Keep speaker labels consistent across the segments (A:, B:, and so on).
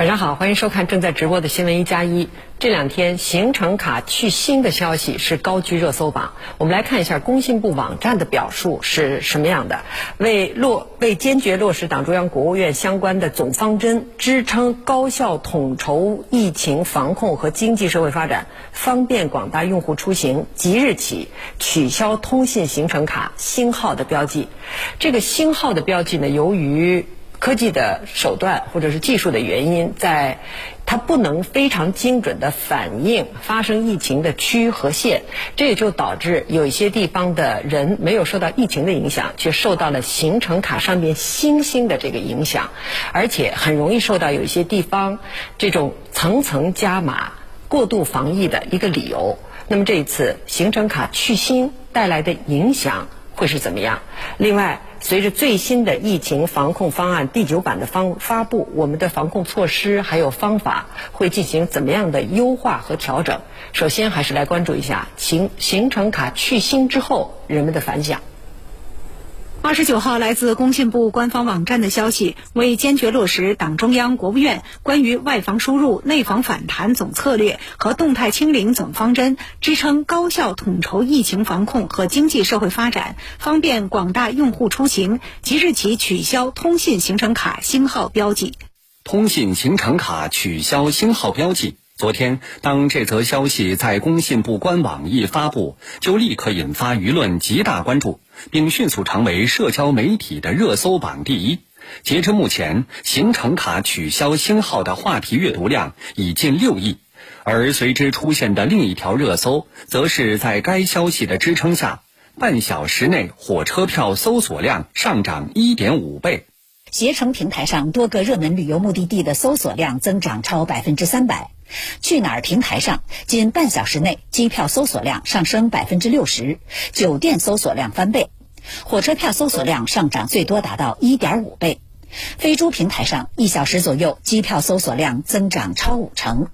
A: 晚上好，欢迎收看正在直播的新闻一加一。这两天行程卡去新的消息是高居热搜榜。我们来看一下工信部网站的表述是什么样的。为落为坚决落实党中央、国务院相关的总方针，支撑高效统筹疫情防控和经济社会发展，方便广大用户出行，即日起取消通信行程卡星号的标记。这个星号的标记呢，由于科技的手段或者是技术的原因，在它不能非常精准的反映发生疫情的区和县，这也就导致有一些地方的人没有受到疫情的影响，却受到了行程卡上面星星的这个影响，而且很容易受到有一些地方这种层层加码、过度防疫的一个理由。那么这一次行程卡去星带来的影响会是怎么样？另外。随着最新的疫情防控方案第九版的方发布，我们的防控措施还有方法会进行怎么样的优化和调整？首先，还是来关注一下行行程卡去星之后人们的反响。
B: 二十九号，来自工信部官方网站的消息，为坚决落实党中央、国务院关于外防输入、内防反弹总策略和动态清零总方针，支撑高效统筹疫情防控和经济社会发展，方便广大用户出行，即日起取消通信行程卡星号标记。
C: 通信行程卡取消星号标记。昨天，当这则消息在工信部官网一发布，就立刻引发舆论极大关注，并迅速成为社交媒体的热搜榜第一。截至目前，行程卡取消星号的话题阅读量已近六亿，而随之出现的另一条热搜，则是在该消息的支撑下，半小时内火车票搜索量上涨一点五倍。
D: 携程平台上多个热门旅游目的地的搜索量增长超百分之三百，去哪儿平台上仅半小时内机票搜索量上升百分之六十，酒店搜索量翻倍，火车票搜索量上涨最多达到一点五倍，飞猪平台上一小时左右机票搜索量增长超五成。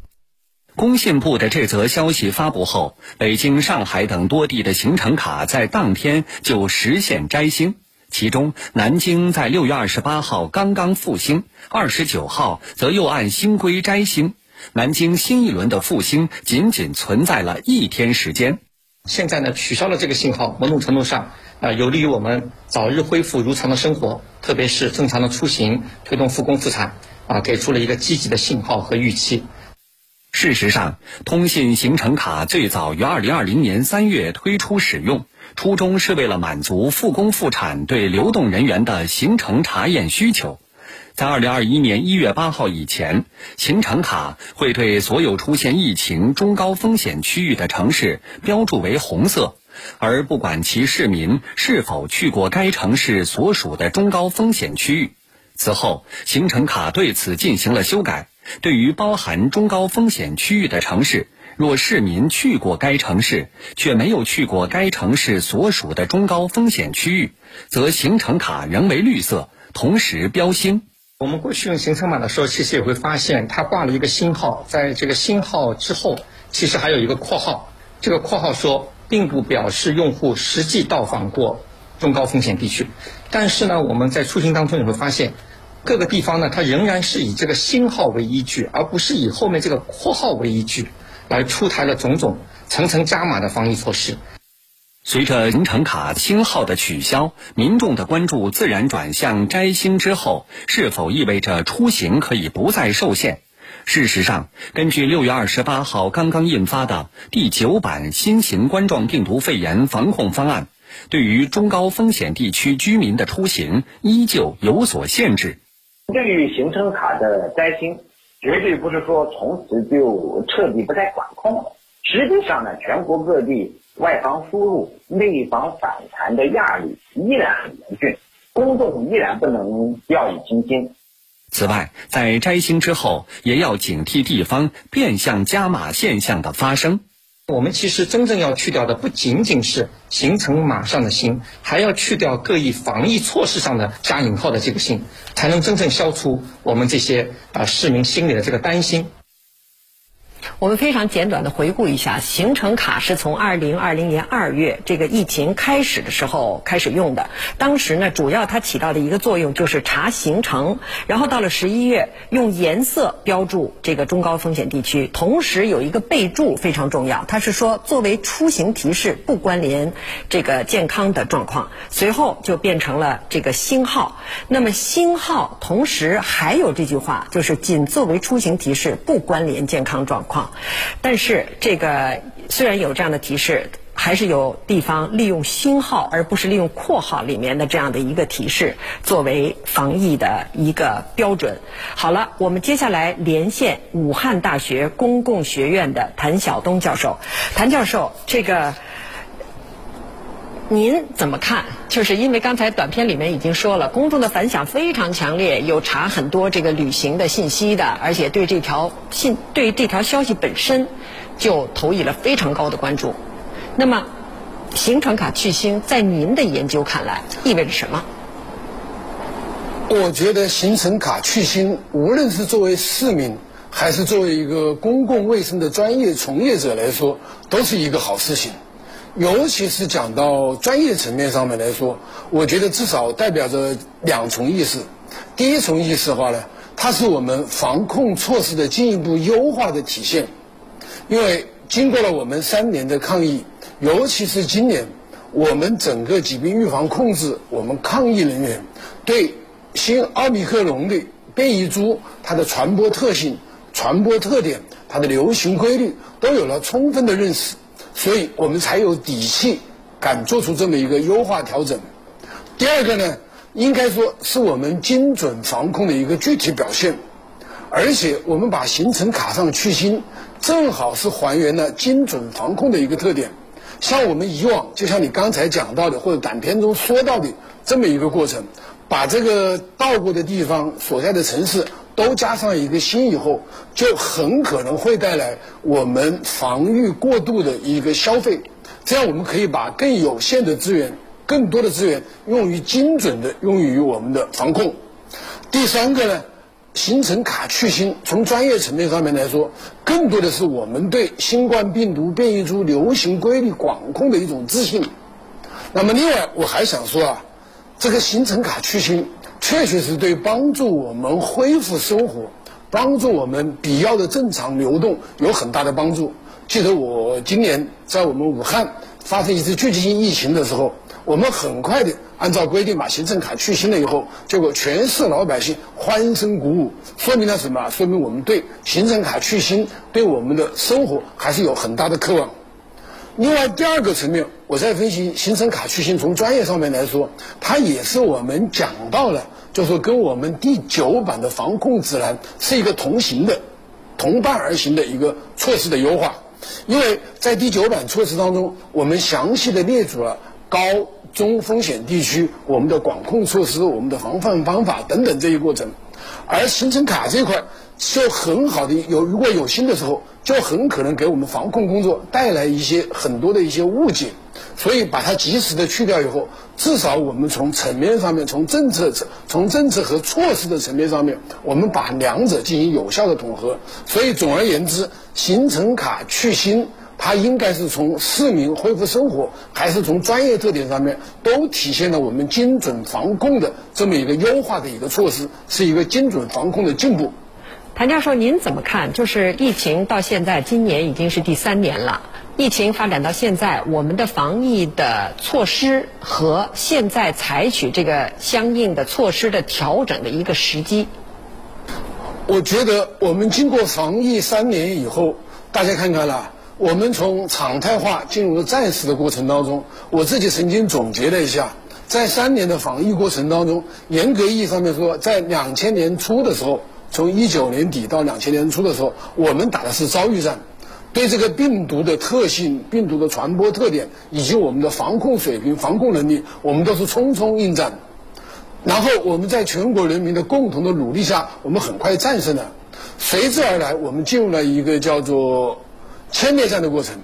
C: 工信部的这则消息发布后，北京、上海等多地的行程卡在当天就实现摘星。其中，南京在六月二十八号刚刚复兴，二十九号则又按新规摘星。南京新一轮的复兴仅仅存在了一天时间。
E: 现在呢，取消了这个信号，某种程度上啊，有利于我们早日恢复如常的生活，特别是正常的出行，推动复工复产啊，给出了一个积极的信号和预期。
C: 事实上，通信行程卡最早于二零二零年三月推出使用。初衷是为了满足复工复产对流动人员的行程查验需求，在二零二一年一月八号以前，行程卡会对所有出现疫情中高风险区域的城市标注为红色，而不管其市民是否去过该城市所属的中高风险区域。此后，行程卡对此进行了修改，对于包含中高风险区域的城市。若市民去过该城市，却没有去过该城市所属的中高风险区域，则行程卡仍为绿色，同时标星。
E: 我们过去用行程码的时候，其实也会发现它挂了一个星号，在这个星号之后，其实还有一个括号。这个括号说，并不表示用户实际到访过中高风险地区。但是呢，我们在出行当中也会发现，各个地方呢，它仍然是以这个星号为依据，而不是以后面这个括号为依据。来出台了种种层层加码的防疫措施。
C: 随着行程卡星号的取消，民众的关注自然转向摘星之后是否意味着出行可以不再受限。事实上，根据六月二十八号刚刚印发的第九版新型冠状病毒肺炎防控方案，对于中高风险地区居民的出行依旧有所限制。
F: 对于行程卡的摘星，绝对不是说从此就彻底不再管控了。实际上呢，全国各地外防输入、内防反弹的压力依然很严峻，公众依然不能掉以轻心。
C: 此外，在摘星之后，也要警惕地方变相加码现象的发生。
E: 我们其实真正要去掉的不仅仅是行程码上的“星”，还要去掉各异防疫措施上的加引号的这个“星”，才能真正消除我们这些啊市民心里的这个担心。
A: 我们非常简短的回顾一下，行程卡是从二零二零年二月这个疫情开始的时候开始用的。当时呢，主要它起到的一个作用就是查行程，然后到了十一月，用颜色标注这个中高风险地区，同时有一个备注非常重要，它是说作为出行提示，不关联这个健康的状况。随后就变成了这个星号。那么星号同时还有这句话，就是仅作为出行提示，不关联健康状况。但是这个虽然有这样的提示，还是有地方利用星号而不是利用括号里面的这样的一个提示作为防疫的一个标准。好了，我们接下来连线武汉大学公共学院的谭晓东教授。谭教授，这个。您怎么看？就是因为刚才短片里面已经说了，公众的反响非常强烈，有查很多这个旅行的信息的，而且对这条信、对这条消息本身就投以了非常高的关注。那么，行程卡去星在您的研究看来意味着什么？
G: 我觉得行程卡去星，无论是作为市民，还是作为一个公共卫生的专业从业者来说，都是一个好事情。尤其是讲到专业层面上面来说，我觉得至少代表着两重意思。第一重意思的话呢，它是我们防控措施的进一步优化的体现。因为经过了我们三年的抗疫，尤其是今年，我们整个疾病预防控制，我们抗疫人员对新奥密克戎的变异株它的传播特性、传播特点、它的流行规律都有了充分的认识。所以我们才有底气敢做出这么一个优化调整。第二个呢，应该说是我们精准防控的一个具体表现，而且我们把行程卡上去星，正好是还原了精准防控的一个特点。像我们以往，就像你刚才讲到的或者短片中说到的这么一个过程，把这个到过的地方所在的城市。都加上一个新以后，就很可能会带来我们防御过度的一个消费。这样我们可以把更有限的资源、更多的资源用于精准的用于我们的防控。第三个呢，行程卡去新，从专业层面上面来说，更多的是我们对新冠病毒变异株流行规律管控的一种自信。那么另外我还想说啊，这个行程卡去新。确实是对帮助我们恢复生活、帮助我们必要的正常流动有很大的帮助。记得我今年在我们武汉发生一次聚集性疫情的时候，我们很快的按照规定把行程卡去星了以后，结果全市老百姓欢声鼓舞，说明了什么？说明我们对行程卡去星对我们的生活还是有很大的渴望。另外第二个层面，我在分析行程卡去星，从专业上面来说，它也是我们讲到了，就是跟我们第九版的防控指南是一个同行的、同伴而行的一个措施的优化。因为在第九版措施当中，我们详细的列出了高中风险地区我们的管控措施、我们的防范方法等等这一过程，而行程卡这一块。就很好的有，如果有心的时候，就很可能给我们防控工作带来一些很多的一些误解，所以把它及时的去掉以后，至少我们从层面上面，从政策层、从政策和措施的层面上面，我们把两者进行有效的统合。所以总而言之，行程卡去星，它应该是从市民恢复生活，还是从专业特点上面，都体现了我们精准防控的这么一个优化的一个措施，是一个精准防控的进步。
A: 谭教授，您怎么看？就是疫情到现在，今年已经是第三年了。疫情发展到现在，我们的防疫的措施和现在采取这个相应的措施的调整的一个时机。
G: 我觉得我们经过防疫三年以后，大家看看了，我们从常态化进入了战时的过程当中，我自己曾经总结了一下，在三年的防疫过程当中，严格意义上面说，在两千年初的时候，从一九年底到两千年初的时候，我们打的是遭遇战，对这个病毒的特性、病毒的传播特点以及我们的防控水平、防控能力，我们都是匆匆应战。然后我们在全国人民的共同的努力下，我们很快战胜了。随之而来，我们进入了一个叫做歼灭战的过程。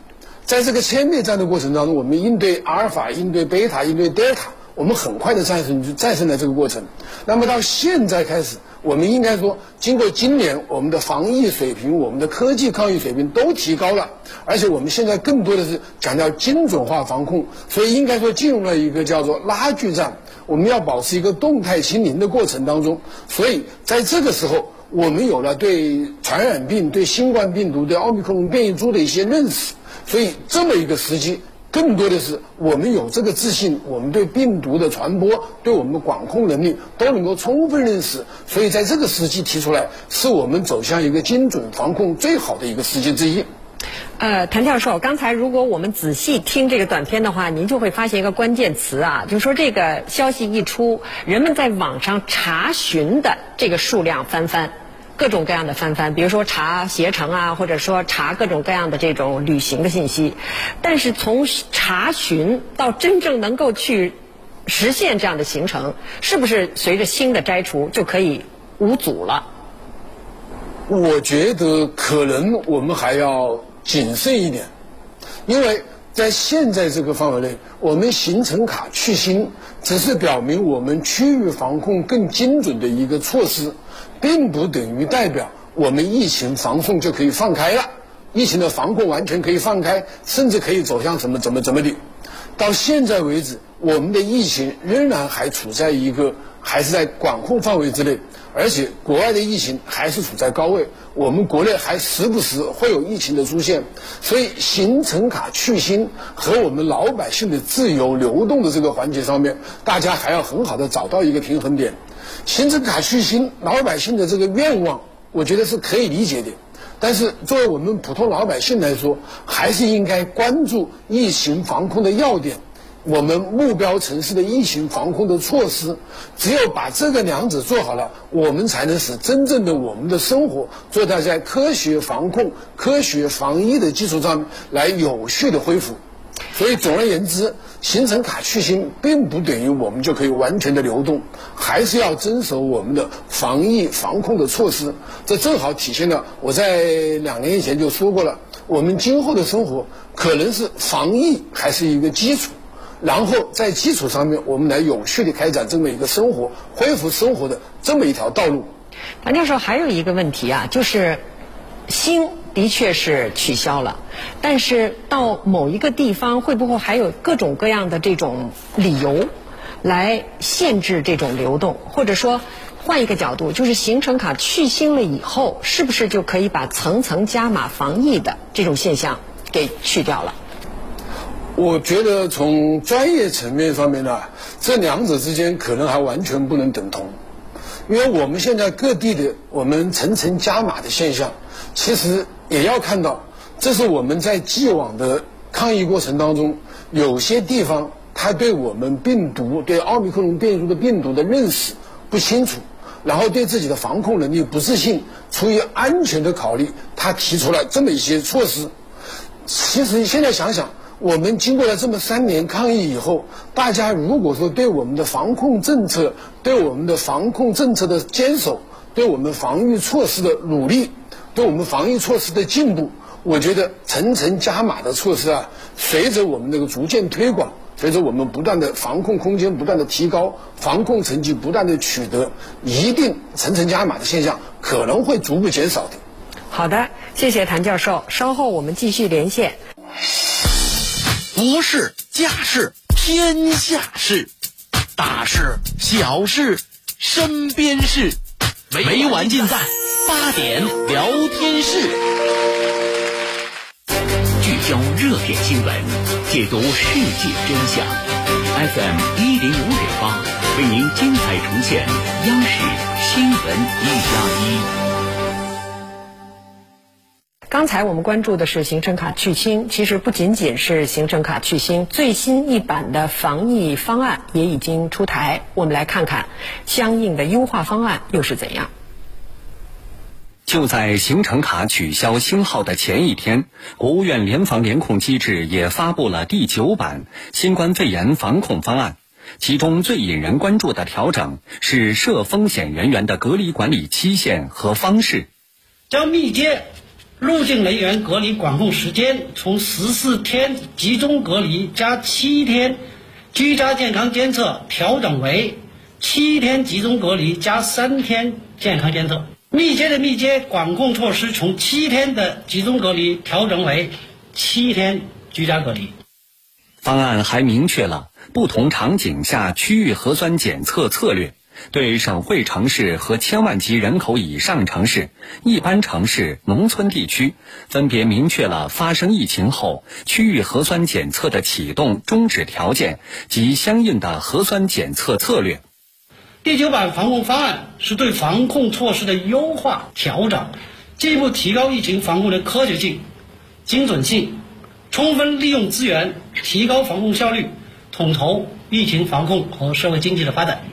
G: 在这个歼灭战的过程当中，我们应对阿尔法、应对贝塔、应对德尔塔，我们很快的战胜战胜了这个过程。那么到现在开始，我们应该说，经过今年，我们的防疫水平、我们的科技抗疫水平都提高了，而且我们现在更多的是强调精准化防控，所以应该说进入了一个叫做拉锯战。我们要保持一个动态清零的过程当中，所以在这个时候，我们有了对传染病、对新冠病毒、对奥密克戎变异株的一些认识，所以这么一个时机，更多的是我们有这个自信，我们对病毒的传播、对我们的管控能力都能够充分认识，所以在这个时期提出来，是我们走向一个精准防控最好的一个时机之一。
A: 呃，谭教授，刚才如果我们仔细听这个短片的话，您就会发现一个关键词啊，就是说这个消息一出，人们在网上查询的这个数量翻番，各种各样的翻翻，比如说查携程啊，或者说查各种各样的这种旅行的信息，但是从查询到真正能够去实现这样的行程，是不是随着新的摘除就可以无阻了？
G: 我觉得可能我们还要。谨慎一点，因为在现在这个范围内，我们行程卡去新只是表明我们区域防控更精准的一个措施，并不等于代表我们疫情防控就可以放开了，疫情的防控完全可以放开，甚至可以走向怎么怎么怎么的。到现在为止，我们的疫情仍然还处在一个还是在管控范围之内。而且国外的疫情还是处在高位，我们国内还时不时会有疫情的出现，所以行程卡去新和我们老百姓的自由流动的这个环节上面，大家还要很好的找到一个平衡点。行程卡去新，老百姓的这个愿望，我觉得是可以理解的。但是作为我们普通老百姓来说，还是应该关注疫情防控的要点。我们目标城市的疫情防控的措施，只有把这个两者做好了，我们才能使真正的我们的生活做到在科学防控、科学防疫的基础上来有序的恢复。所以，总而言之，行程卡去新并不等于我们就可以完全的流动，还是要遵守我们的防疫防控的措施。这正好体现了我在两年以前就说过了，我们今后的生活可能是防疫还是一个基础。然后在基础上面，我们来有序的开展这么一个生活恢复生活的这么一条道路。
A: 谭教授还有一个问题啊，就是新的确是取消了，但是到某一个地方会不会还有各种各样的这种理由来限制这种流动？或者说换一个角度，就是行程卡去新了以后，是不是就可以把层层加码防疫的这种现象给去掉了？
G: 我觉得从专业层面上面呢，这两者之间可能还完全不能等同，因为我们现在各地的我们层层加码的现象，其实也要看到，这是我们在既往的抗疫过程当中，有些地方他对我们病毒对奥密克戎变异的病毒的认识不清楚，然后对自己的防控能力不自信，出于安全的考虑，他提出了这么一些措施。其实现在想想。我们经过了这么三年抗疫以后，大家如果说对我们的防控政策、对我们的防控政策的坚守、对我们防御措施的努力、对我们防疫措施的进步，我觉得层层加码的措施啊，随着我们这个逐渐推广，随着我们不断的防控空间不断的提高，防控成绩不断的取得，一定层层加码的现象可能会逐步减少的。
A: 好的，谢谢谭教授，稍后我们继续连线。
H: 国事、家事、天下事，大事、小事、身边事，每晚尽在八点聊天室。聚
I: 焦热点新闻，解读世界真相。FM 一零五点八为您精彩呈现央视新闻一加一。
A: 刚才我们关注的是行程卡去清，其实不仅仅是行程卡去清，最新一版的防疫方案也已经出台。我们来看看相应的优化方案又是怎样。
C: 就在行程卡取消星号的前一天，国务院联防联控机制也发布了第九版新冠肺炎防控方案。其中最引人关注的调整是涉风险人员的隔离管理期限和方式，
J: 将密接。入境人员隔离管控时间从十四天集中隔离加七天居家健康监测调整为七天集中隔离加三天健康监测。密接的密接管控措施从七天的集中隔离调整为七天居家隔离。
C: 方案还明确了不同场景下区域核酸检测策略。对省会城市和千万级人口以上城市、一般城市、农村地区，分别明确了发生疫情后区域核酸检测的启动、终止条件及相应的核酸检测策略。
J: 第九版防控方案是对防控措施的优化调整，进一步提高疫情防控的科学性、精准性，充分利用资源，提高防控效率，统筹疫情防控和社会经济的发展。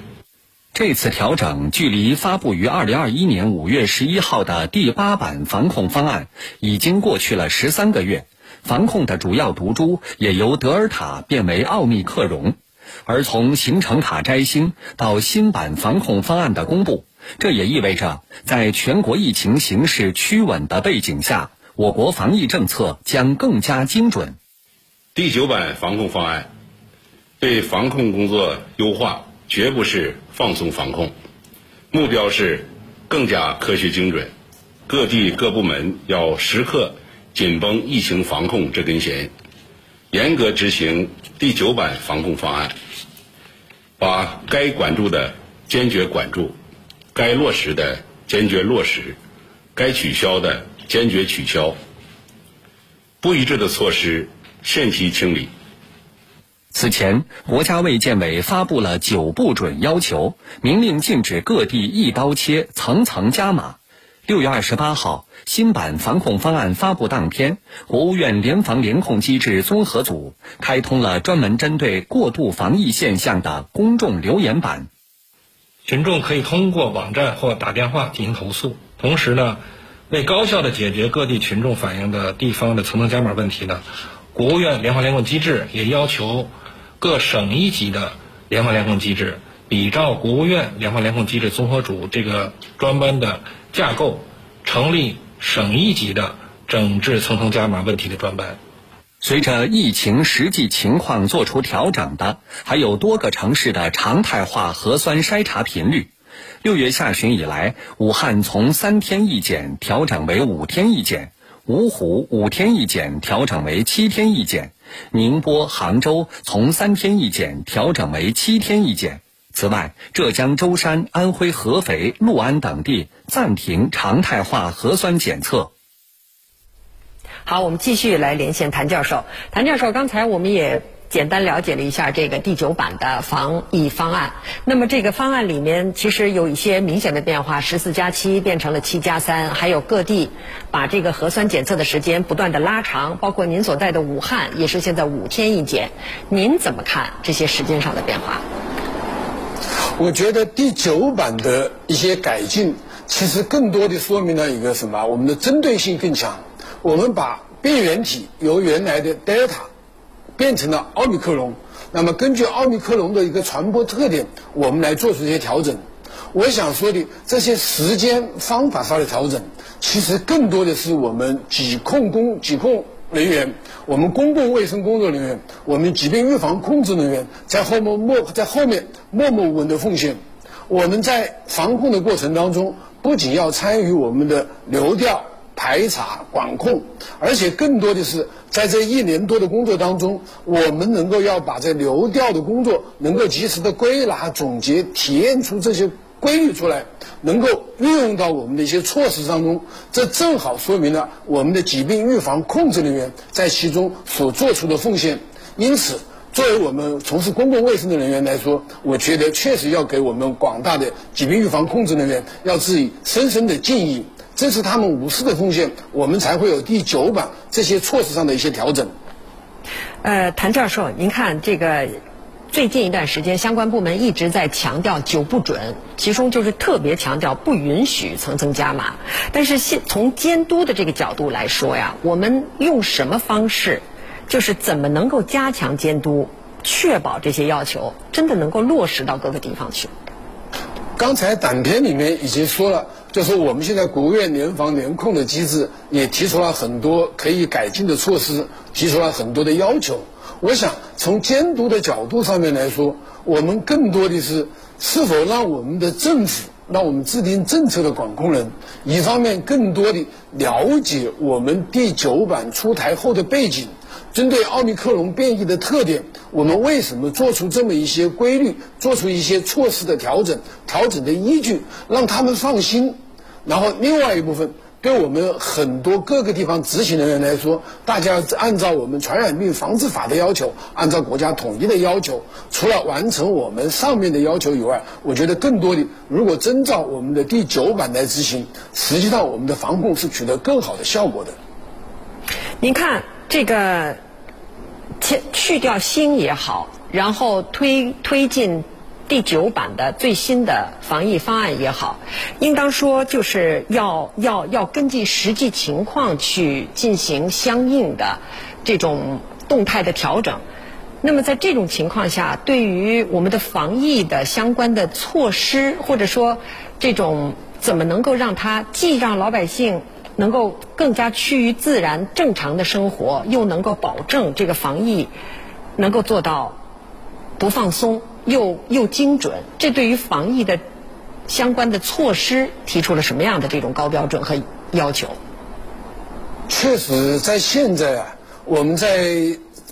C: 这次调整距离发布于二零二一年五月十一号的第八版防控方案已经过去了十三个月，防控的主要毒株也由德尔塔变为奥密克戎。而从行程卡摘星到新版防控方案的公布，这也意味着在全国疫情形势趋稳的背景下，我国防疫政策将更加精准。
K: 第九版防控方案对防控工作优化。绝不是放松防控，目标是更加科学精准。各地各部门要时刻紧绷疫情防控这根弦，严格执行第九版防控方案，把该管住的坚决管住，该落实的坚决落实，该取消的坚决取消。不一致的措施限期清理。
C: 此前，国家卫健委发布了九不准要求，明令禁止各地一刀切、层层加码。六月二十八号，新版防控方案发布当天，国务院联防联控机制综合组开通了专门针对过度防疫现象的公众留言板。
L: 群众可以通过网站或打电话进行投诉。同时呢，为高效的解决各地群众反映的地方的层层加码问题呢，国务院联防联控机制也要求。各省一级的联防联控机制，比照国务院联防联控机制综合组这个专班的架构，成立省一级的整治层层加码问题的专班。
C: 随着疫情实际情况做出调整的，还有多个城市的常态化核酸筛查频率。六月下旬以来，武汉从三天一检调整为五天一检，芜湖五天一检调整为七天一检。宁波、杭州从三天一检调整为七天一检。此外，浙江舟山、安徽合肥、六安等地暂停常态化核酸检测。
A: 好，我们继续来连线谭教授。谭教授，刚才我们也。简单了解了一下这个第九版的防疫方案。那么这个方案里面其实有一些明显的变化，十四加七变成了七加三，还有各地把这个核酸检测的时间不断的拉长，包括您所在的武汉也是现在五天一检。您怎么看这些时间上的变化？
G: 我觉得第九版的一些改进，其实更多的说明了一个什么？我们的针对性更强。我们把病原体由原来的德尔塔。变成了奥密克戎，那么根据奥密克戎的一个传播特点，我们来做出一些调整。我想说的这些时间方法上的调整，其实更多的是我们疾控工、疾控人员，我们公共卫生工作人员，我们疾病预防控制人员在后面默在后面默默无闻的奉献。我们在防控的过程当中，不仅要参与我们的流调。排查管控，而且更多的是在这一年多的工作当中，我们能够要把这流调的工作能够及时的归纳总结，体验出这些规律出来，能够运用到我们的一些措施当中，这正好说明了我们的疾病预防控制人员在其中所做出的奉献。因此，作为我们从事公共卫生的人员来说，我觉得确实要给我们广大的疾病预防控制人员要致以深深的敬意。正是他们无私的奉献，我们才会有第九版这些措施上的一些调整。
A: 呃，谭教授，您看这个最近一段时间，相关部门一直在强调“九不准”，其中就是特别强调不允许层层加码。但是现从监督的这个角度来说呀，我们用什么方式，就是怎么能够加强监督，确保这些要求真的能够落实到各个地方去？
G: 刚才短片里面已经说了，就是我们现在国务院联防联控的机制也提出了很多可以改进的措施，提出了很多的要求。我想从监督的角度上面来说，我们更多的是是否让我们的政府，让我们制定政策的管控人，一方面更多的了解我们第九版出台后的背景。针对奥密克戎变异的特点，我们为什么做出这么一些规律，做出一些措施的调整，调整的依据，让他们放心。然后另外一部分，对我们很多各个地方执行的人来说，大家按照我们传染病防治法的要求，按照国家统一的要求，除了完成我们上面的要求以外，我觉得更多的，如果遵照我们的第九版来执行，实际上我们的防控是取得更好的效果的。
A: 您看。这个去去掉新也好，然后推推进第九版的最新的防疫方案也好，应当说就是要要要根据实际情况去进行相应的这种动态的调整。那么在这种情况下，对于我们的防疫的相关的措施，或者说这种怎么能够让它既让老百姓。能够更加趋于自然正常的生活，又能够保证这个防疫能够做到不放松又又精准，这对于防疫的相关的措施提出了什么样的这种高标准和要求？
G: 确实，在现在啊，我们在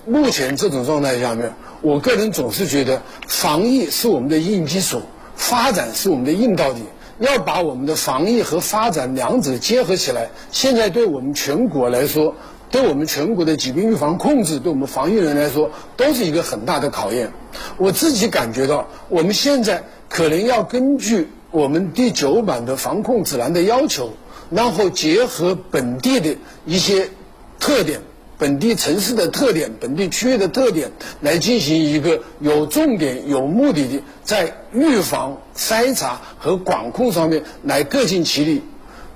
G: 目前这种状态下面，我个人总是觉得防疫是我们的硬基础，发展是我们的硬道理。要把我们的防疫和发展两者结合起来，现在对我们全国来说，对我们全国的疾病预防控制，对我们防疫人来说，都是一个很大的考验。我自己感觉到，我们现在可能要根据我们第九版的防控指南的要求，然后结合本地的一些特点。本地城市的特点，本地区域的特点，来进行一个有重点、有目的的在预防、筛查和管控上面来各尽其力。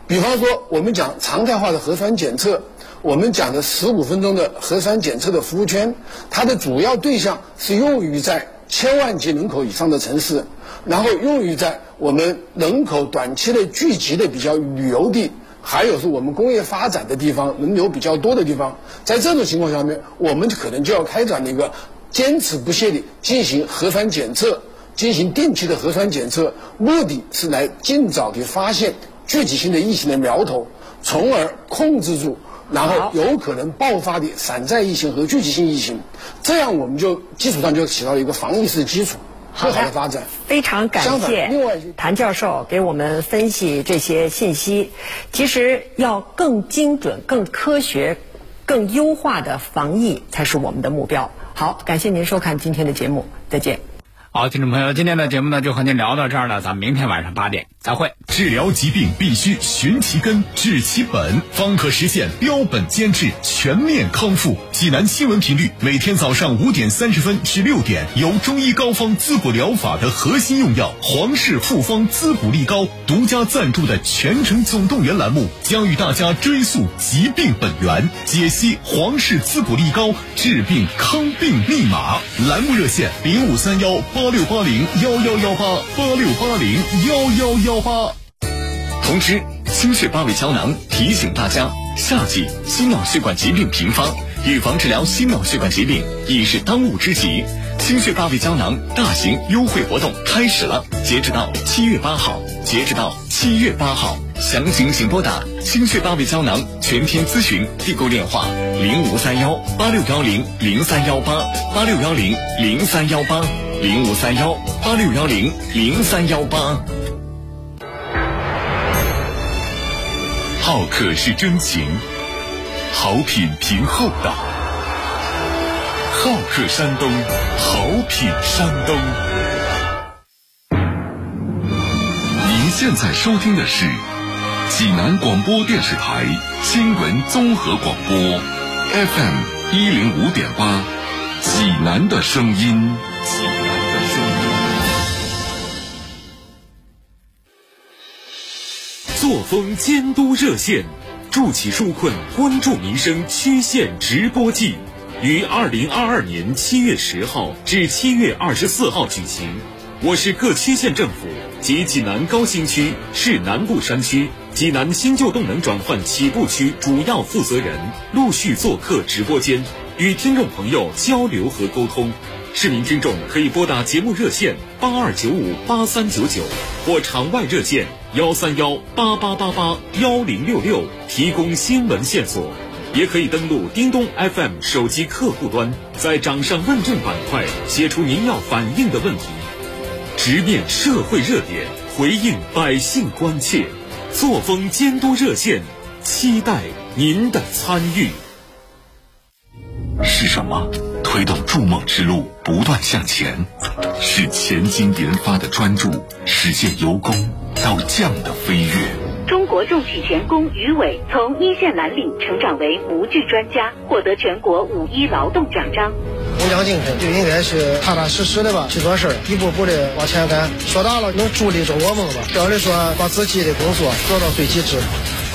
G: 比方说，我们讲常态化的核酸检测，我们讲的十五分钟的核酸检测的服务圈，它的主要对象是用于在千万级人口以上的城市，然后用于在我们人口短期内聚集的比较旅游地。还有是我们工业发展的地方，人流比较多的地方，在这种情况下面，我们可能就要开展一个坚持不懈地进行核酸检测，进行定期的核酸检测，目的是来尽早地发现聚集性的疫情的苗头，从而控制住，然后有可能爆发的散在疫情和聚集性疫情，这样我们就基础上就起到一个防疫式基础。
A: 好
G: 的发展，
A: 非常感谢谭教授给我们分析这些信息。其实要更精准、更科学、更优化的防疫才是我们的目标。好，感谢您收看今天的节目，再见。
M: 好，听众朋友，今天的节目呢就和您聊到这儿了，咱们明天晚上八点再会。
N: 治疗疾病必须寻其根、治其本，方可实现标本兼治、全面康复。济南新闻频率每天早上五点三十分至六点，由中医膏方滋补疗法的核心用药皇氏复方滋补力高独家赞助的全程总动员栏目，将与大家追溯疾病本源，解析皇氏滋补力高治病康病密码。栏目热线零五三幺八八六八零幺幺幺八八六八零幺幺幺八。通知：心血八味胶囊提醒大家，夏季心脑血管疾病频发，预防治疗心脑血管疾病已是当务之急。心血八味胶囊大型优惠活动开始了，截止到七月八号，截止到七月八号，详情请拨打心血八味胶囊全天咨询订购电话零五三幺八六幺零零三幺八八六幺零零三幺八。零五三幺八六幺零零三幺八。好客是真情，好品凭厚道。好客山东，好品山东。您现在收听的是济南广播电视台新闻综合广播，FM 一零五点八，济南的声音济。
O: 作风监督热线，助企纾困，关注民生，区县直播季，于二零二二年七月十号至七月二十四号举行。我市各区县政府及济南高新区、市南部山区、济南新旧动能转换起步区主要负责人陆续做客直播间，与听众朋友交流和沟通。市民听众可以拨打节目热线八二九五八三九九或场外热线幺三幺八八八八幺零六六提供新闻线索，也可以登录叮咚 FM 手机客户端，在掌上问政板块写出您要反映的问题，直面社会热点，回应百姓关切。作风监督热线，期待您的参与。
N: 是什么推动筑梦之路不断向前？是前金研发的专注，实现由工到匠的飞跃。
P: 中国重企钳工于伟从一线蓝领成长为模具专家，获得全国五一劳动奖章。
Q: 工匠精神就应该是踏踏实实的吧，去做事儿，一步步的往前赶。说大了，能助力着我们吧。小的说，把自己的工作做到最极致。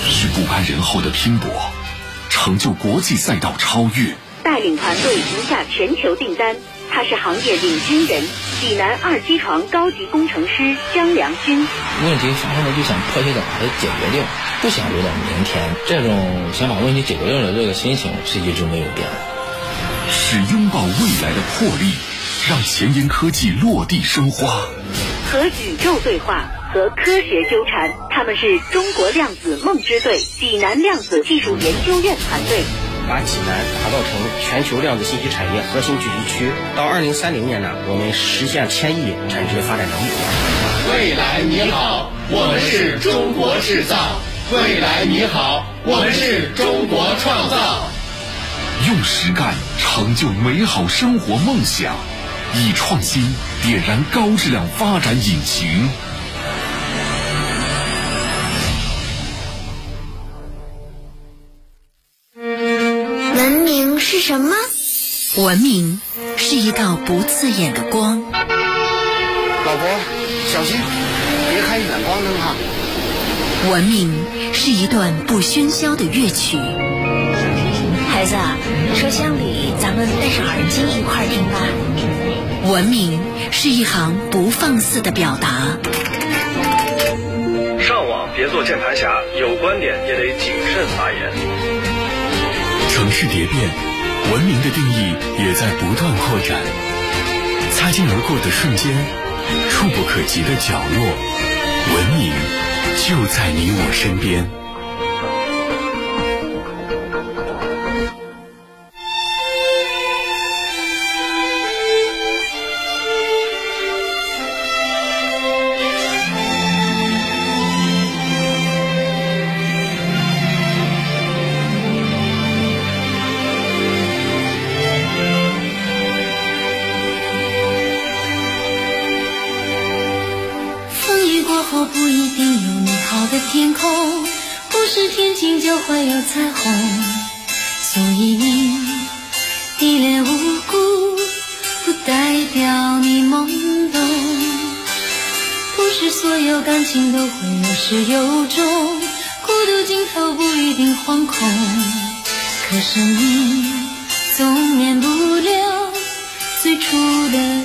N: 是不甘人后的拼搏，成就国际赛道超越。
P: 带领团队赢下全球订单，他是行业领军人，济南二机床高级工程师张良军。
R: 问题发生了就想迫切的把它解决掉，不想留到明天。这种想把问题解决掉的这个心情是一直没有变。
N: 是拥抱未来的魄力，让前沿科技落地生花。
P: 和宇宙对话，和科学纠缠，他们是中国量子梦之队济南量子技术研究院团队。
S: 把济南打造成全球量子信息产业核心聚集区。到二零三零年呢，我们实现千亿产值发展能力。
H: 未来你好，我们是中国制造。未来你好，我们是中国创造。
N: 用实干成就美好生活梦想，以创新点燃高质量发展引擎。
T: 什么？
U: 文明是一道不刺眼的光。
V: 老婆，小心，别开远光灯哈。
U: 文明是一段不喧嚣的乐曲。
T: 孩子，车厢里咱们戴上耳机一块儿听吧。
U: 文明是一行不放肆的表达。
W: 上网别做键盘侠，有观点也得谨慎发言。
N: 城市蝶变，文明的定义也在不断扩展。擦肩而过的瞬间，触不可及的角落，文明就在你我身边。
T: 有始有终，孤独尽头不一定惶恐。可生命总免不了最初的